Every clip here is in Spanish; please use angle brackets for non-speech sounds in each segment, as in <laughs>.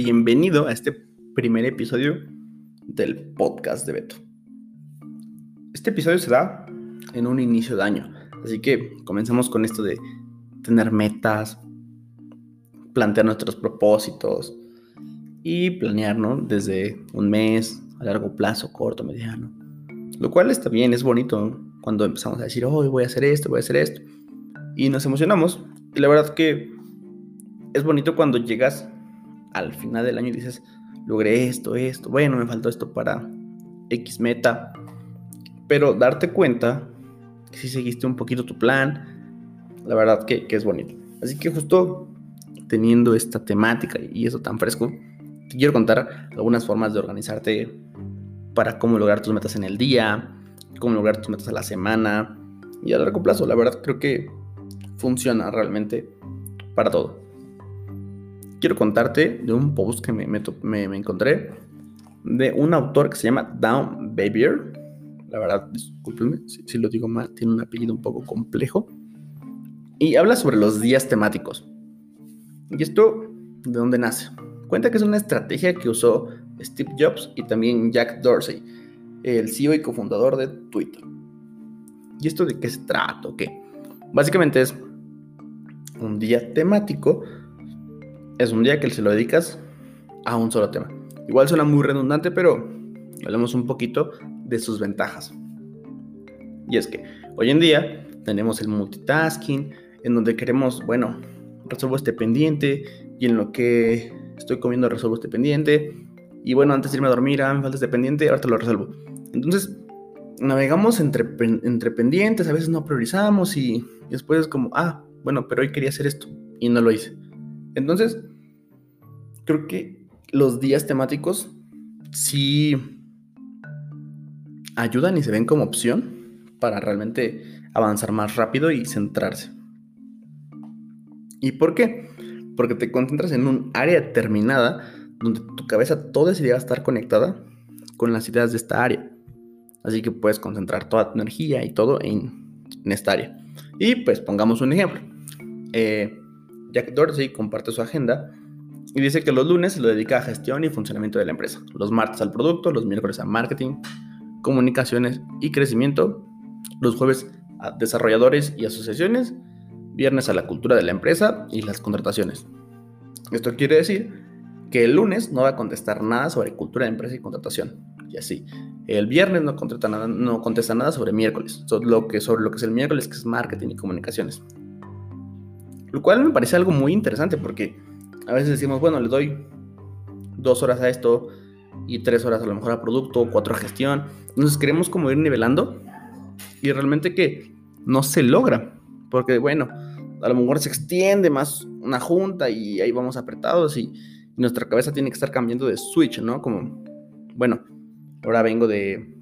Bienvenido a este primer episodio del podcast de Beto. Este episodio se da en un inicio de año, así que comenzamos con esto de tener metas, plantear nuestros propósitos y planear, ¿no? Desde un mes, a largo plazo, corto, mediano. Lo cual está bien, es bonito cuando empezamos a decir, hoy voy a hacer esto, voy a hacer esto. Y nos emocionamos. Y la verdad que es bonito cuando llegas al final del año y dices, logré esto, esto, bueno, me faltó esto para X meta. Pero darte cuenta que si seguiste un poquito tu plan, la verdad que, que es bonito. Así que justo teniendo esta temática y eso tan fresco, te quiero contar algunas formas de organizarte para cómo lograr tus metas en el día, cómo lograr tus metas a la semana y a largo plazo. La verdad creo que funciona realmente para todo quiero contarte de un post que me, me, encontré de un autor que se llama Down Babier. La verdad, discúlpenme si, lo digo mal, tiene un apellido un poco complejo. Y habla sobre los días temáticos. ¿Y esto de dónde nace? Cuenta que es una estrategia que usó Steve Jobs y también Jack Dorsey, el CEO y cofundador de Twitter. ¿Y esto de qué se trata? ¿Qué? Básicamente es un día temático es un día que se lo dedicas a un solo tema. Igual suena muy redundante, pero hablemos un poquito de sus ventajas. Y es que hoy en día tenemos el multitasking, en donde queremos, bueno, resuelvo este pendiente y en lo que estoy comiendo resuelvo este pendiente. Y bueno, antes de irme a dormir, ah, me falta este pendiente, ahora te lo resuelvo. Entonces, navegamos entre, entre pendientes, a veces no priorizamos y, después es como, ah, bueno, pero hoy quería hacer esto y no lo hice. Entonces, creo que los días temáticos sí ayudan y se ven como opción para realmente avanzar más rápido y centrarse. ¿Y por qué? Porque te concentras en un área determinada donde tu cabeza toda día va a estar conectada con las ideas de esta área. Así que puedes concentrar toda tu energía y todo en, esta área. Y pues pongamos un ejemplo. Eh, Jack Dorsey comparte su agenda y dice que los lunes se lo dedica a gestión y funcionamiento de la empresa, los martes al producto, los miércoles a marketing, comunicaciones y crecimiento, los jueves a desarrolladores y asociaciones, viernes a la cultura de la empresa y las contrataciones. Esto quiere decir que el lunes no va a contestar nada sobre cultura de empresa y contratación. Y así. El viernes no nada, no contesta nada sobre miércoles. Sobre lo, que, sobre lo que es el miércoles, que es marketing y comunicaciones. Lo cual me parece algo muy interesante porque a veces decimos, bueno, le doy dos horas a esto y tres horas a lo mejor a producto, cuatro a gestión. Entonces queremos como ir nivelando y realmente que no se logra. Porque bueno, a lo mejor se extiende más una junta y ahí vamos apretados y, nuestra cabeza tiene que estar cambiando de switch, ¿no? Como, bueno, ahora vengo de,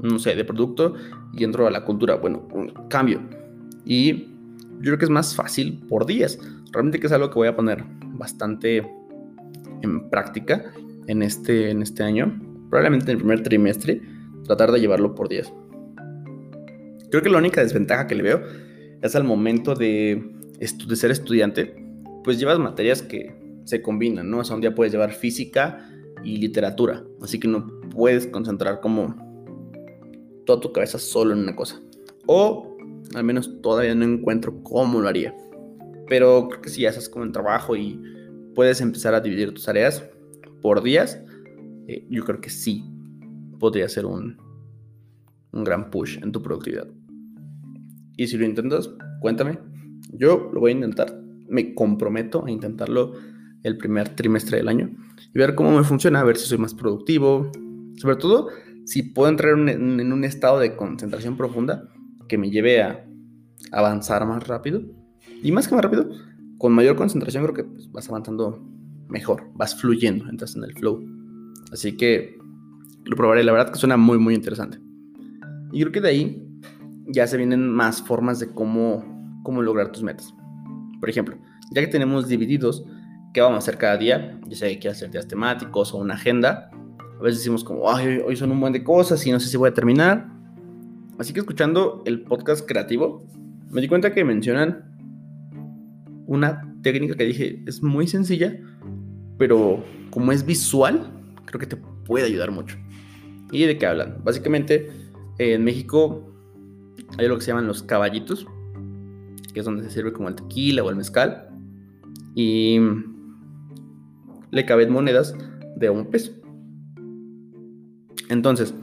no sé, de producto y entro a la cultura. Bueno, cambio. Y yo creo que es más fácil por días. Realmente que es algo que voy a poner bastante en práctica en este, en este año. Probablemente en el primer trimestre, tratar de llevarlo por días. Creo que la única desventaja que le veo es al momento de, de ser estudiante, pues llevas materias que se combinan, ¿no? O sea, un día puedes llevar física y literatura, así que no puedes concentrar como toda tu cabeza solo en una cosa. O al menos todavía no encuentro cómo lo haría. Pero creo que si estás con el trabajo y puedes empezar a dividir tus tareas por días, eh, yo creo que sí podría ser un, un gran push en tu productividad. Y si lo intentas, cuéntame. Yo lo voy a intentar. Me comprometo a intentarlo el primer trimestre del año y ver cómo me funciona, a ver si soy más productivo. Sobre todo, si puedo entrar en un estado de concentración profunda que me lleve a avanzar más rápido. Y más que más rápido, con mayor concentración creo que pues, vas avanzando mejor, vas fluyendo, entras en el flow. Así que lo probaré, la verdad que suena muy, muy interesante. Y creo que de ahí ya se vienen más formas de cómo, cómo lograr tus metas. Por ejemplo, ya que tenemos divididos qué vamos a hacer cada día, ya sea que quieras hacer días temáticos o una agenda, a veces decimos como, Ay, hoy son un buen de cosas y no sé si voy a terminar. Así que escuchando el podcast creativo me di cuenta que mencionan una técnica que dije es muy sencilla, pero como es visual, creo que te puede ayudar mucho. ¿Y de qué hablan? Básicamente, en México hay lo que se llaman los caballitos, que es donde se sirve como el tequila o el mezcal. Y le caben monedas de un peso. Entonces,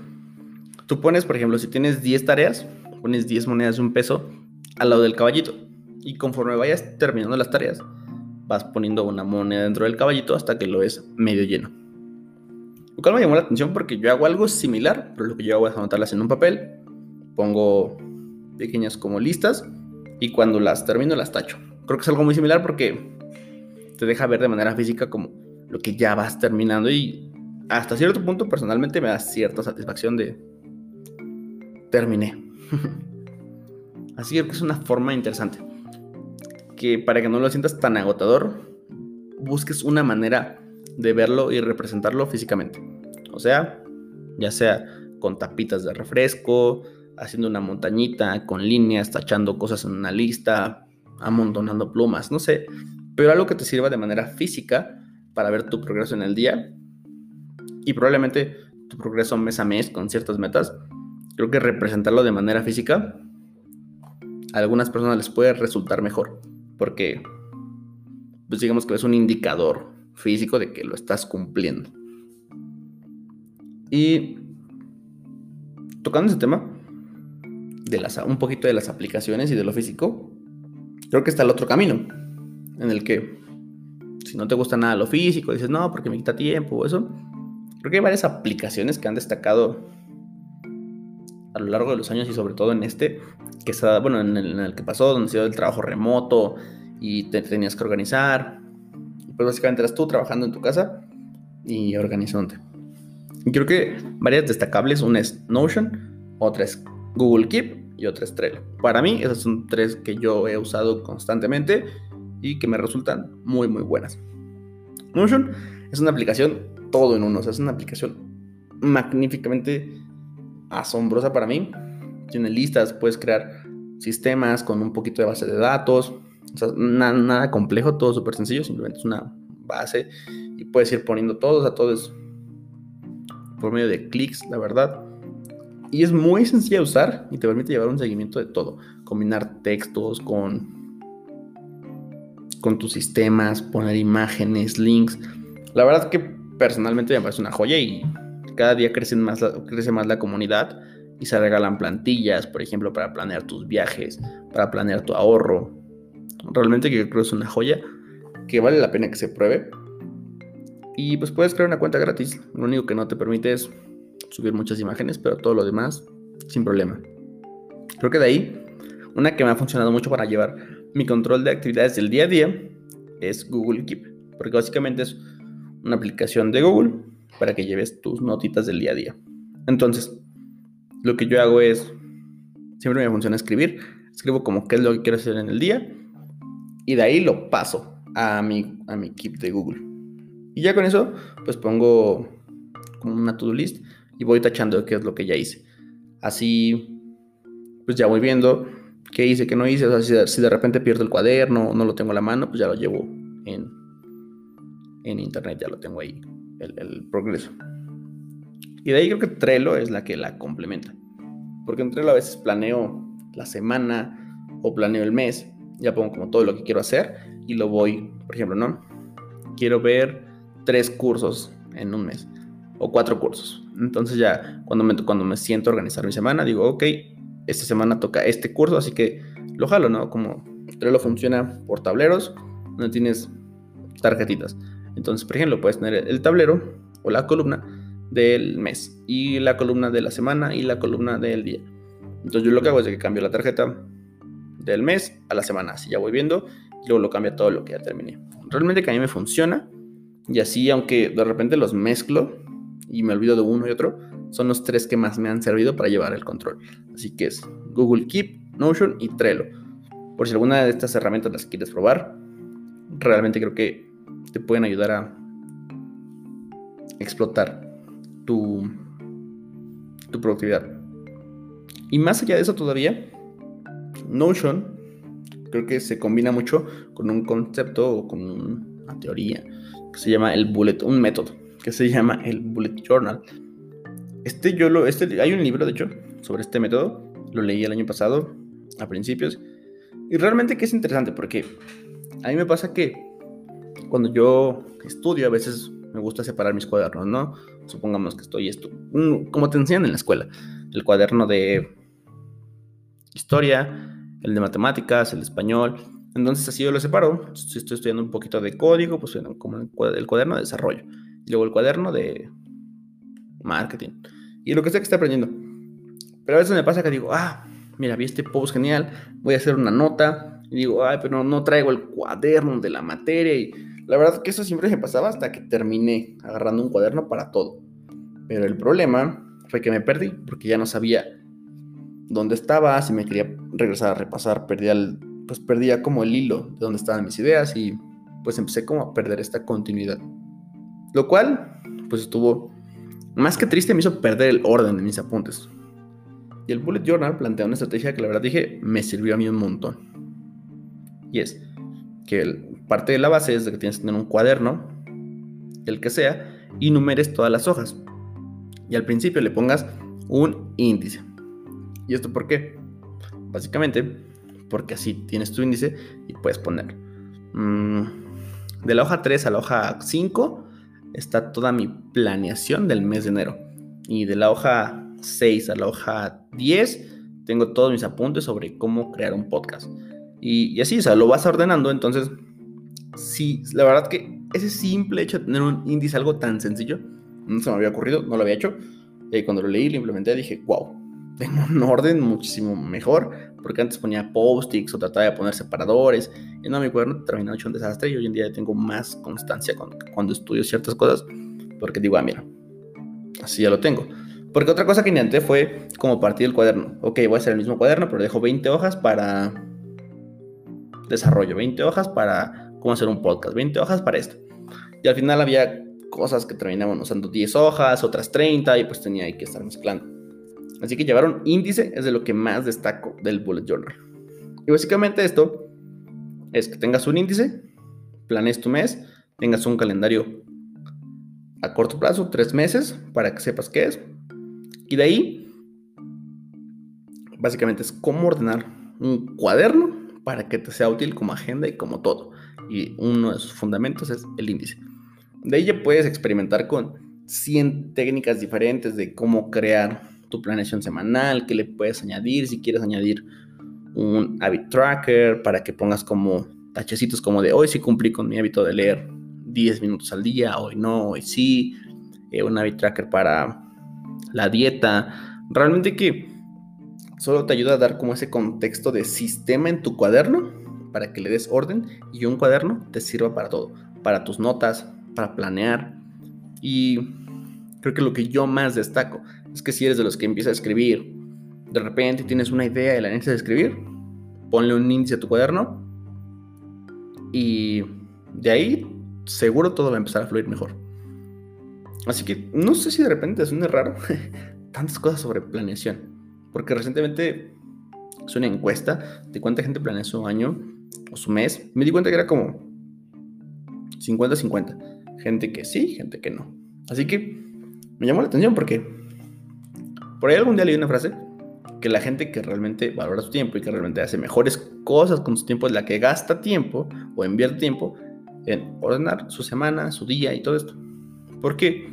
tú pones, por ejemplo, si tienes 10 tareas, pones 10 monedas de un peso al lado del caballito. Y conforme vayas terminando las tareas, vas poniendo una moneda dentro del caballito hasta que lo ves medio lleno. Lo cual me llamó la atención porque yo hago algo similar, pero lo que yo hago es anotarlas en un papel, pongo pequeñas como listas y cuando las termino las tacho. Creo que es algo muy similar porque te deja ver de manera física como lo que ya vas terminando y hasta cierto punto personalmente me da cierta satisfacción de terminé. <laughs> Así que es una forma interesante. Que para que no lo sientas tan agotador, busques una manera de verlo y representarlo físicamente. O sea, ya sea con tapitas de refresco, haciendo una montañita, con líneas, tachando cosas en una lista, amontonando plumas, no sé. Pero algo que te sirva de manera física para ver tu progreso en el día y probablemente tu progreso mes a mes con ciertas metas. Creo que representarlo de manera física a algunas personas les puede resultar mejor porque pues digamos que es un indicador físico de que lo estás cumpliendo. Y tocando ese tema de las, un poquito de las aplicaciones y de lo físico, creo que está el otro camino en el que si no te gusta nada lo físico, dices, no, porque me quita tiempo o eso. Creo que hay varias aplicaciones que han destacado a lo largo de los años y sobre todo en este, que está, bueno, en el, que pasó, donde se dio el trabajo remoto y te tenías que organizar. Pues básicamente eras tú trabajando en tu casa y organizándote. Y creo que varias destacables, una es Notion, otra es Google Keep y otra es Trello. Para mí esas son tres que yo he usado constantemente y que me resultan muy muy buenas. Notion es una aplicación todo en uno, es una aplicación magníficamente asombrosa para mí. Tiene listas, puedes crear sistemas con un poquito de base de datos, nada complejo, todo súper sencillo, simplemente es una base y puedes ir poniendo todo, o sea, todo es por medio de clics, la verdad. Y es muy sencilla de usar y te permite llevar un seguimiento de todo. Combinar textos con con tus sistemas, poner imágenes, links. La verdad que personalmente me parece una joya y cada día crece más, crece más la comunidad y se regalan plantillas, por ejemplo, para planear tus viajes, para planear tu ahorro. Realmente que creo es una joya que vale la pena que se pruebe. Y pues puedes crear una cuenta gratis. Lo único que no te permite es subir muchas imágenes, pero todo lo demás sin problema. Creo que de ahí, una que me ha funcionado mucho para llevar mi control de actividades del día a día es Google Keep, porque básicamente es una aplicación de Google para que lleves tus notitas del día a día. Entonces, lo que yo hago es, siempre me funciona escribir, escribo como qué es lo que quiero hacer en el día y de ahí lo paso a mi, a mi Keep de Google. Y ya con eso, pues pongo como una to-do list y voy tachando qué es lo que ya hice. Así, pues ya voy viendo qué hice, qué no hice. O sea, si de, repente pierdo el cuaderno, no lo tengo a la mano, pues ya lo llevo en, en internet, ya lo tengo ahí, el, progreso. Y de ahí creo que Trello es la que la complementa. Porque en Trello a veces planeo la semana o planeo el mes, ya pongo como todo lo que quiero hacer y lo voy, por ejemplo, ¿no? Quiero ver tres cursos en un mes o cuatro cursos. Entonces ya cuando me, cuando me siento a organizar mi semana, digo, ok, esta semana toca este curso, así que lo jalo, ¿no? Como Trello funciona por tableros, donde tienes tarjetitas. Entonces, por ejemplo, puedes tener el tablero o la columna del mes y la columna de la semana y la columna del día. Entonces yo lo que hago es que cambio la tarjeta del mes a la semana, así ya voy viendo y luego lo cambio todo lo que ya terminé. Realmente que a mí me funciona y así aunque de repente los mezclo y me olvido de uno y otro, son los tres que más me han servido para llevar el control. Así que es Google Keep, Notion y Trello. Por si alguna de estas herramientas las quieres probar, realmente creo que te pueden ayudar a explotar tu, tu productividad. Y más allá de eso todavía, Notion creo que se combina mucho con un concepto o con una teoría que se llama el bullet, un método que se llama el bullet journal. Este yo lo, este, hay un libro de hecho sobre este método, lo leí el año pasado a principios y realmente que es interesante porque a mí me pasa que cuando yo estudio a veces me gusta separar mis cuadernos, ¿no? Supongamos que estoy esto, como te enseñan en la escuela, el cuaderno de historia, el de matemáticas, el español. Entonces así yo lo separo. Si estoy estudiando un poquito de código, pues como el cuaderno de desarrollo. Y luego el cuaderno de marketing. Y lo que sea que esté aprendiendo. Pero a veces me pasa que digo, ah, mira, vi este post genial, voy a hacer una nota. Y digo, ay, pero no traigo el cuaderno de la materia. Y la verdad que eso siempre me pasaba hasta que terminé agarrando un cuaderno para todo. Pero el problema fue que me perdí porque ya no sabía dónde estaba, si me quería regresar a repasar, perdía, el, pues perdía como el hilo de dónde estaban mis ideas y pues empecé como a perder esta continuidad. Lo cual, pues estuvo más que triste, me hizo perder el orden de mis apuntes. Y el Bullet Journal plantea una estrategia que la verdad dije me sirvió a mí un montón. Y es que parte de la base es que tienes que tener un cuaderno, el que sea, y numeres todas las hojas. Y al principio le pongas un índice. ¿Y esto por qué? Básicamente porque así tienes tu índice y puedes poner. Mm, de la hoja 3 a la hoja 5 está toda mi planeación del mes de enero. Y de la hoja 6 a la hoja 10 tengo todos mis apuntes sobre cómo crear un podcast. Y, y así, o sea, lo vas ordenando. Entonces, sí, la verdad que ese simple hecho de tener un índice, algo tan sencillo, no se me había ocurrido, no lo había hecho. Y cuando lo leí, lo implementé, dije, wow, tengo un orden muchísimo mejor, porque antes ponía post-its o trataba de poner separadores, y no, mi cuaderno terminó hecho un desastre y hoy en día tengo más constancia cuando, cuando estudio ciertas cosas, porque digo, ah, mira, así ya lo tengo. Porque otra cosa que intenté fue como partir el cuaderno. Ok, voy a hacer el mismo cuaderno, pero dejo 20 hojas para desarrollo, 20 hojas para cómo hacer un podcast, 20 hojas para esto. Y al final había cosas que terminaban usando 10 hojas, otras 30, y pues tenía que estar mezclando. Así que llevar un índice es de lo que más destaco del bullet journal. Y básicamente esto es que tengas un índice, planees tu mes, tengas un calendario a corto plazo, tres meses, para que sepas qué es. Y de ahí, básicamente es cómo ordenar un cuaderno para que te sea útil como agenda y como todo. Y uno de sus fundamentos es el índice. De ya puedes experimentar con 100 técnicas diferentes de cómo crear tu planeación semanal, qué le puedes añadir, si quieres añadir un habit tracker para que pongas como tachecitos como de hoy sí cumplí con mi hábito de leer 10 minutos al día, hoy no, hoy sí, eh, un habit tracker para la dieta, realmente que solo te ayuda a dar como ese contexto de sistema en tu cuaderno para que le des orden y un cuaderno te sirva para todo, para tus notas, para planear y creo que lo que yo más destaco es que si eres de los que empieza a escribir, de repente tienes una idea y la necesitas escribir, ponle un índice a tu cuaderno y de ahí seguro todo va a empezar a fluir mejor. Así que no sé si de repente suena raro <laughs> tantas cosas sobre planeación, porque recientemente es una encuesta de cuánta gente planea su año o su mes. Me di cuenta que era como 50-50. Gente que sí, gente que no. Así que me llamó la atención porque por ahí algún día leí una frase que la gente que realmente valora su tiempo y que realmente hace mejores cosas con su tiempo es la que gasta tiempo o invierte tiempo en ordenar su semana, su día y todo esto. Porque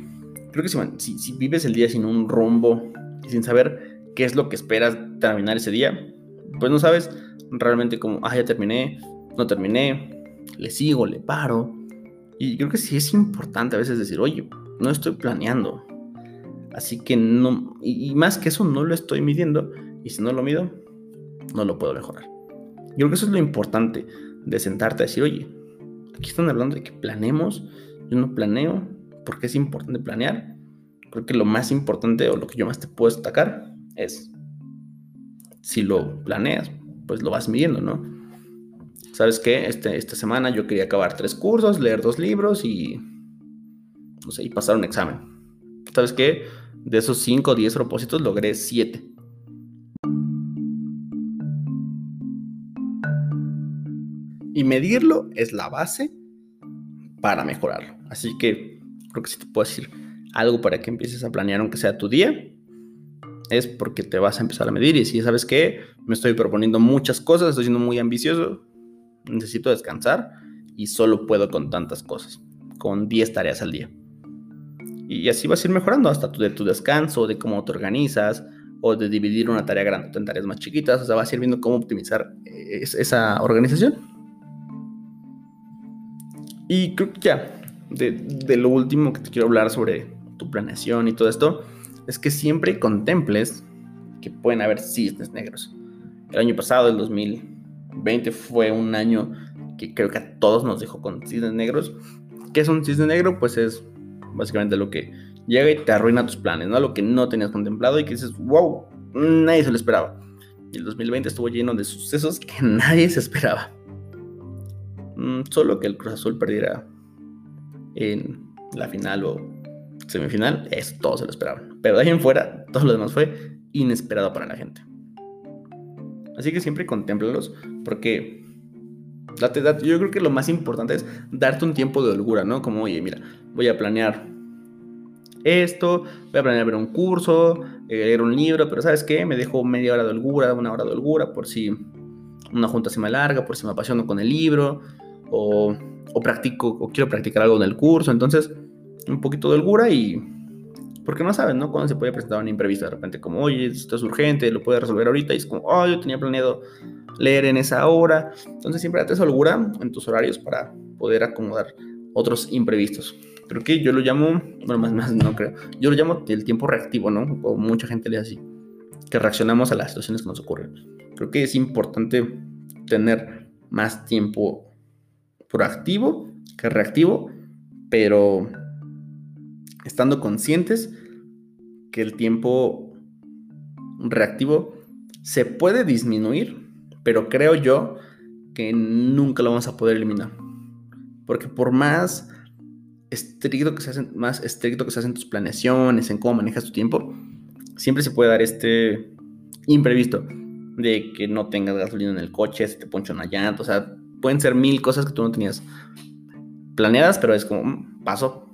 creo que si, si, vives el día sin un rumbo y sin saber qué es lo que esperas terminar ese día, pues no sabes realmente cómo, ah, ya terminé, no terminé, le sigo, le paro. Y creo que sí es importante a veces decir, oye, no estoy planeando, Así que no, y, más que eso no lo estoy midiendo, y si no lo mido, no lo puedo mejorar. Yo creo que eso es lo importante de sentarte a decir, oye, aquí están hablando de que planeemos, yo no planeo, porque es importante planear. Creo que lo más importante o lo que yo más te puedo destacar es si lo planeas, pues lo vas midiendo, ¿no? ¿Sabes qué? Este, esta semana yo quería acabar tres cursos, leer dos libros y, no sé, y pasar un examen. ¿Sabes qué? De esos 5 o 10 propósitos logré 7. Y medirlo es la base para mejorarlo. Así que creo que si te puedo decir algo para que empieces a planear, aunque sea tu día, es porque te vas a empezar a medir. Y si sabes que me estoy proponiendo muchas cosas, estoy siendo muy ambicioso, necesito descansar y solo puedo con tantas cosas, con 10 tareas al día. Y así vas a ir mejorando hasta tu, de tu descanso, de cómo te organizas, o de dividir una tarea grande en tareas más chiquitas. O sea, vas a ir viendo cómo optimizar eh, esa organización. Y creo que ya, de, de, lo último que te quiero hablar sobre tu planeación y todo esto, es que siempre contemples que pueden haber cisnes negros. El año pasado, el 2020, fue un año que creo que a todos nos dejó con cisnes negros. ¿Qué es un cisne negro? Pues es básicamente lo que llega y te arruina tus planes, ¿no? Lo que no tenías contemplado y que dices, wow, nadie se lo esperaba. Y el 2020 estuvo lleno de sucesos que <laughs> nadie se esperaba. Mm, solo que el Cruz Azul perdiera en la final o semifinal, eso todos se lo esperaban. Pero de ahí en fuera, todo lo demás fue inesperado para la gente. Así que siempre contémplalos porque yo creo que lo más importante es darte un tiempo de holgura, ¿no? Como, oye, mira, voy a planear esto, voy a planear ver un curso, eh, leer un libro, pero ¿sabes qué? Me dejo media hora de holgura, una hora de holgura, por si una junta se me larga, por si me apasiono con el libro, o, o practico, o quiero practicar algo en el curso, entonces un poquito de holgura y... Porque no sabes, ¿no? Cuando se puede presentar un imprevisto de repente, como, oye, esto es urgente, lo puedes resolver ahorita, y es como, oh, yo tenía planeado leer en esa hora. Entonces siempre date esa holgura en tus horarios para poder acomodar otros imprevistos. Creo que yo lo llamo, bueno, más, más no creo, yo lo llamo el tiempo reactivo, ¿no? O mucha gente le así, que reaccionamos a las situaciones que nos ocurren. Creo que es importante tener más tiempo proactivo que reactivo, pero estando conscientes que el tiempo reactivo se puede disminuir, pero creo yo que nunca lo vamos a poder eliminar. Porque por más estricto que se hacen, más estricto que se hacen tus planeaciones, en cómo manejas tu tiempo, siempre se puede dar este imprevisto de que no tengas gasolina en el coche, se te poncha una llanta, o sea, pueden ser mil cosas que tú no tenías planeadas, pero es como, mm, paso.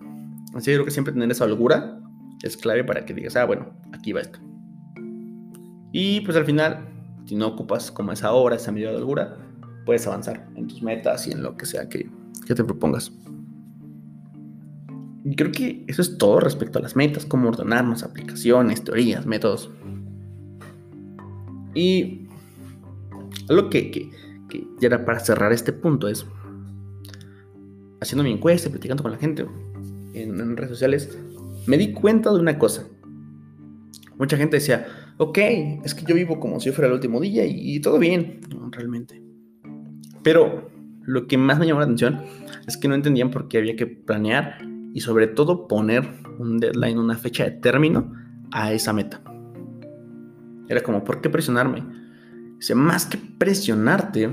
Así que creo que siempre tener esa holgura es clave para que digas, ah, bueno, aquí va esto. Y pues al final, si no ocupas como esa hora, esa medida de holgura, puedes avanzar en tus metas y en lo que sea que, que te propongas. Y creo que eso es todo respecto a las metas, cómo ordenarnos, aplicaciones, teorías, métodos. Y algo que, que, que ya era para cerrar este punto es, haciendo mi encuesta, platicando con la gente en, redes sociales, me di cuenta de una cosa. Mucha gente decía, ok, es que yo vivo como si fuera el último día y, y todo bien, realmente. Pero lo que más me llamó la atención es que no entendían por qué había que planear y sobre todo poner un deadline, una fecha de término a esa meta. Era como, ¿por qué presionarme? Dice, más que presionarte,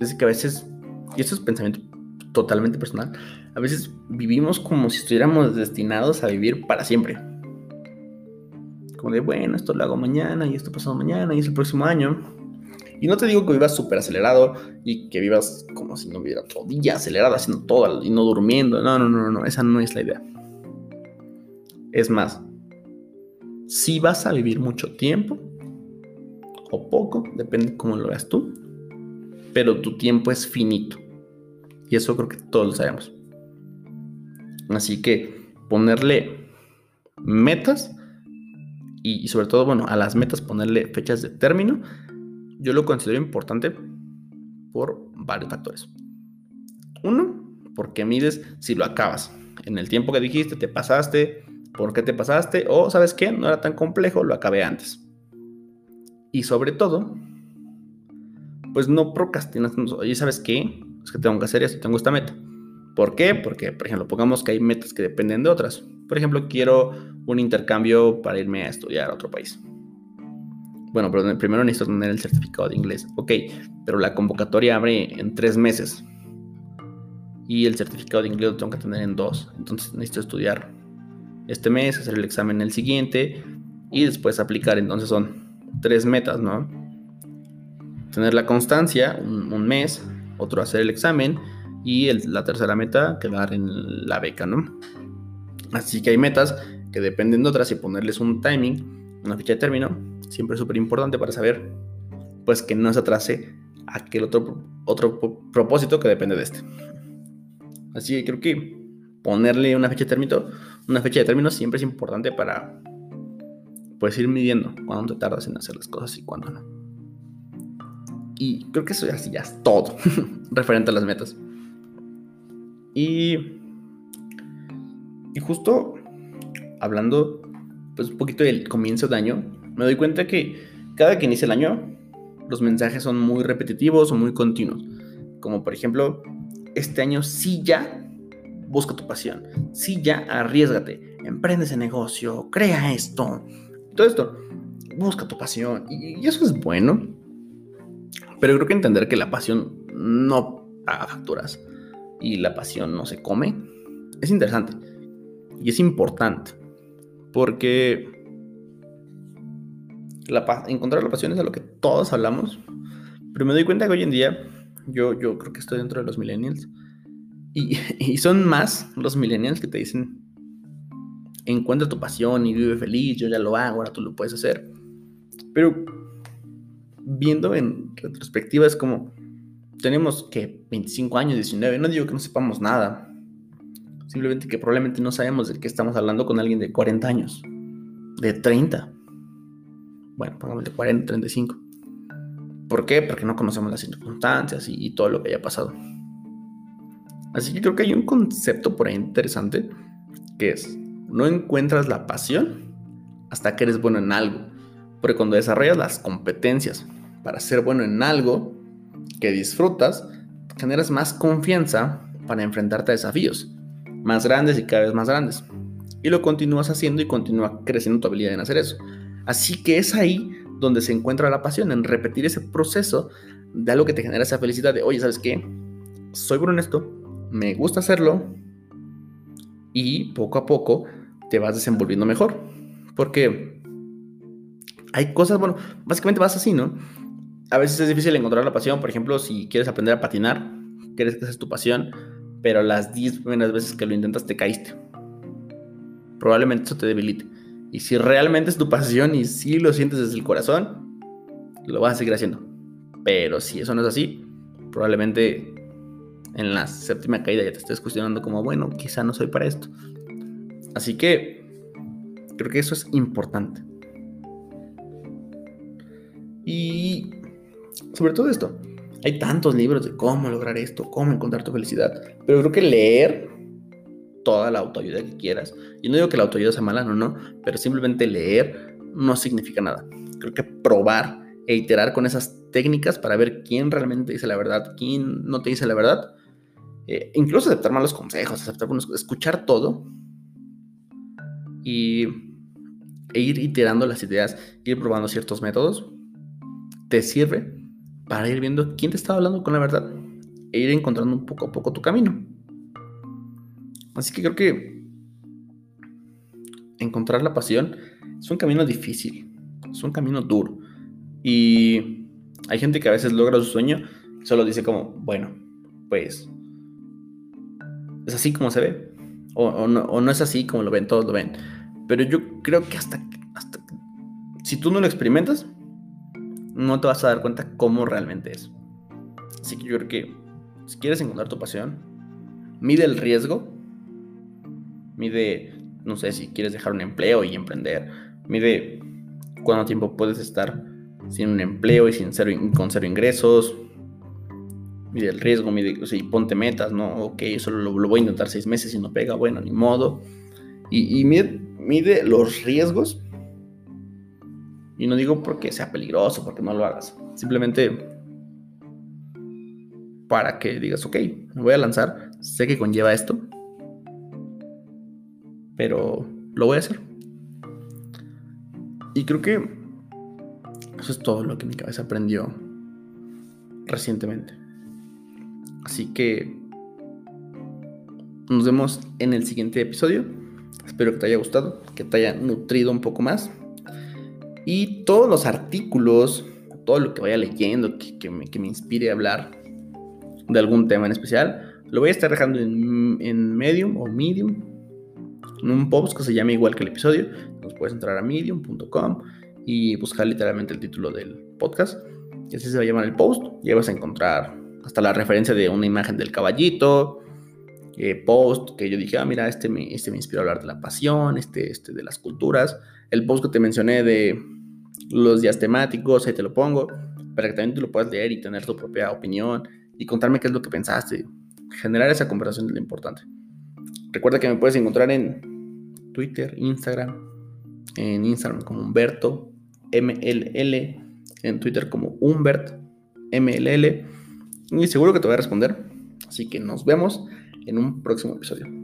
es que a veces, y esto es pensamiento totalmente personal, a veces vivimos como si estuviéramos destinados a vivir para siempre. Como de, bueno, esto lo hago mañana y esto pasado mañana y es el próximo año. Y no te digo que vivas súper acelerado y que vivas como si no hubiera todo día acelerado, haciendo todo y no durmiendo. No, no, no, no, esa no es la idea. Es más, si vas a vivir mucho tiempo o poco, depende cómo lo veas tú, pero tu tiempo es finito. Y eso creo que todos lo sabemos. Así que ponerle metas y, sobre todo, bueno, a las metas ponerle fechas de término yo lo considero importante por varios factores. Uno, porque mides si lo acabas. En el tiempo que dijiste, te pasaste, por qué te pasaste, o sabes qué, no era tan complejo, lo acabé antes. Y sobre todo, pues no procrastinas. Oye, ¿sabes qué? Es que tengo que hacer esto, tengo esta meta. ¿Por qué? Porque, por ejemplo, pongamos que hay metas que dependen de otras. Por ejemplo, quiero un intercambio para irme a estudiar a otro país. Bueno, pero primero necesito tener el certificado de inglés. Ok, pero la convocatoria abre en tres meses. Y el certificado de inglés lo tengo que tener en dos. Entonces necesito estudiar este mes, hacer el examen el siguiente y después aplicar. Entonces son tres metas, ¿no? Tener la constancia, un, mes, otro hacer el examen y la tercera meta quedar en la beca, ¿no? Así que hay metas que dependen de otras y ponerles un timing, una fecha de término, siempre es súper importante para saber pues que no se atrase aquel otro, otro propósito que depende de este. Así que creo que ponerle una fecha de término, una fecha de término siempre es importante para pues ir midiendo cuándo te tardas en hacer las cosas y cuándo no. Y creo que eso ya, ya es todo <laughs> referente a las metas. Y, y justo hablando pues un poquito del comienzo de año, me doy cuenta que cada que inicia el año, los mensajes son muy repetitivos o muy continuos. Como por ejemplo, este año sí ya busca tu pasión, sí ya arriesgate, emprende ese negocio, crea esto, todo esto, busca tu pasión. Y, eso es bueno. Pero creo que entender que la pasión no paga facturas y la pasión no se come es interesante y es importante porque la, encontrar la pasión es a lo que todos hablamos, pero me doy cuenta que hoy en día yo, yo creo que estoy dentro de los millennials y, <laughs> y son más los millennials que te dicen encuentra tu pasión y vive feliz, yo ya lo hago, ahora tú lo puedes hacer. Pero viendo en retrospectiva es como, tenemos que 25 años, 19, no digo que no sepamos nada, simplemente que probablemente no sabemos de qué estamos hablando con alguien de 40 años, de 30, bueno, probablemente 40, 35. ¿Por qué? Porque no conocemos las circunstancias y, y todo lo que haya pasado. Así que creo que hay un concepto por ahí interesante que es no encuentras la pasión hasta que eres bueno en algo. Porque cuando desarrollas las competencias para ser bueno en algo que disfrutas, generas más confianza para enfrentarte a desafíos más grandes y cada vez más grandes. Y lo continúas haciendo y continúa creciendo tu habilidad en hacer eso. Así que es ahí donde se encuentra la pasión, en repetir ese proceso de algo que te genera esa felicidad de, oye, ¿sabes qué? Soy bueno en esto, me gusta hacerlo y poco a poco te vas desenvolviendo mejor. Porque hay cosas, bueno, básicamente vas así, ¿no? A veces es difícil encontrar la pasión, por ejemplo, si quieres aprender a patinar, crees que esa es tu pasión, pero las 10 primeras veces que lo intentas te caíste. Probablemente eso te debilite. Y si realmente es tu pasión y si lo sientes desde el corazón, lo vas a seguir haciendo. Pero si eso no es así, probablemente en la séptima caída ya te estés cuestionando como, bueno, quizá no soy para esto. Así que creo que eso es importante. Y sobre todo esto, hay tantos libros de cómo lograr esto, cómo encontrar tu felicidad, pero creo que leer toda la autoayuda que quieras, y no digo que la autoayuda sea mala, no, no, pero simplemente leer no significa nada. Creo que probar e iterar con esas técnicas para ver quién realmente dice la verdad, quién no te dice la verdad, eh, incluso aceptar malos consejos, aceptar escuchar todo, y e ir iterando las ideas, ir probando ciertos métodos, te sirve para ir viendo quién te está hablando con la verdad e ir encontrando un poco a poco tu camino. Así que creo que encontrar la pasión es un camino difícil, es un camino duro. Y hay gente que a veces logra su sueño y solo dice como, bueno, pues es así como se ve. O, no, es así como lo ven, todos lo ven. Pero yo creo que hasta, hasta si tú no lo experimentas, no te vas a dar cuenta cómo realmente es. Así que yo creo que si quieres encontrar tu pasión, mide el riesgo, mide, no sé, si quieres dejar un empleo y emprender, mide cuánto tiempo puedes estar sin un empleo y sin cero, con cero ingresos, mide el riesgo, mide, o sea, y ponte metas, ¿no? Ok, solo lo, voy a intentar seis meses y no pega, bueno, ni modo. Y, mide, los riesgos. Y no digo porque sea peligroso, porque no lo hagas. Simplemente para que digas, ok, me voy a lanzar, sé que conlleva esto, pero lo voy a hacer. Y creo que eso es todo lo que mi cabeza aprendió recientemente. Así que nos vemos en el siguiente episodio. Espero que te haya gustado, que te haya nutrido un poco más. Y todos los artículos, todo lo que vaya leyendo, que, me, inspire a hablar de algún tema en especial. Lo voy a estar dejando en, en Medium o Medium, en un post que se llama igual que el episodio. Entonces puedes entrar a medium.com y buscar literalmente el título del podcast. Y así se va a llamar el post. Y vas a encontrar hasta la referencia de una imagen del caballito, eh, post que yo dije, ah, mira, este me, este me inspiró a hablar de la pasión, este, este de las culturas. El post que te mencioné de los días temáticos, ahí te lo pongo, para que también tú lo puedas leer y tener tu propia opinión y contarme qué es lo que pensaste. Generar esa conversación es lo importante. Recuerda que me puedes encontrar en Twitter, Instagram, en Instagram como Humberto MLL, en Twitter como Humbert MLL. Y seguro que te voy a responder. Así que nos vemos en un próximo episodio.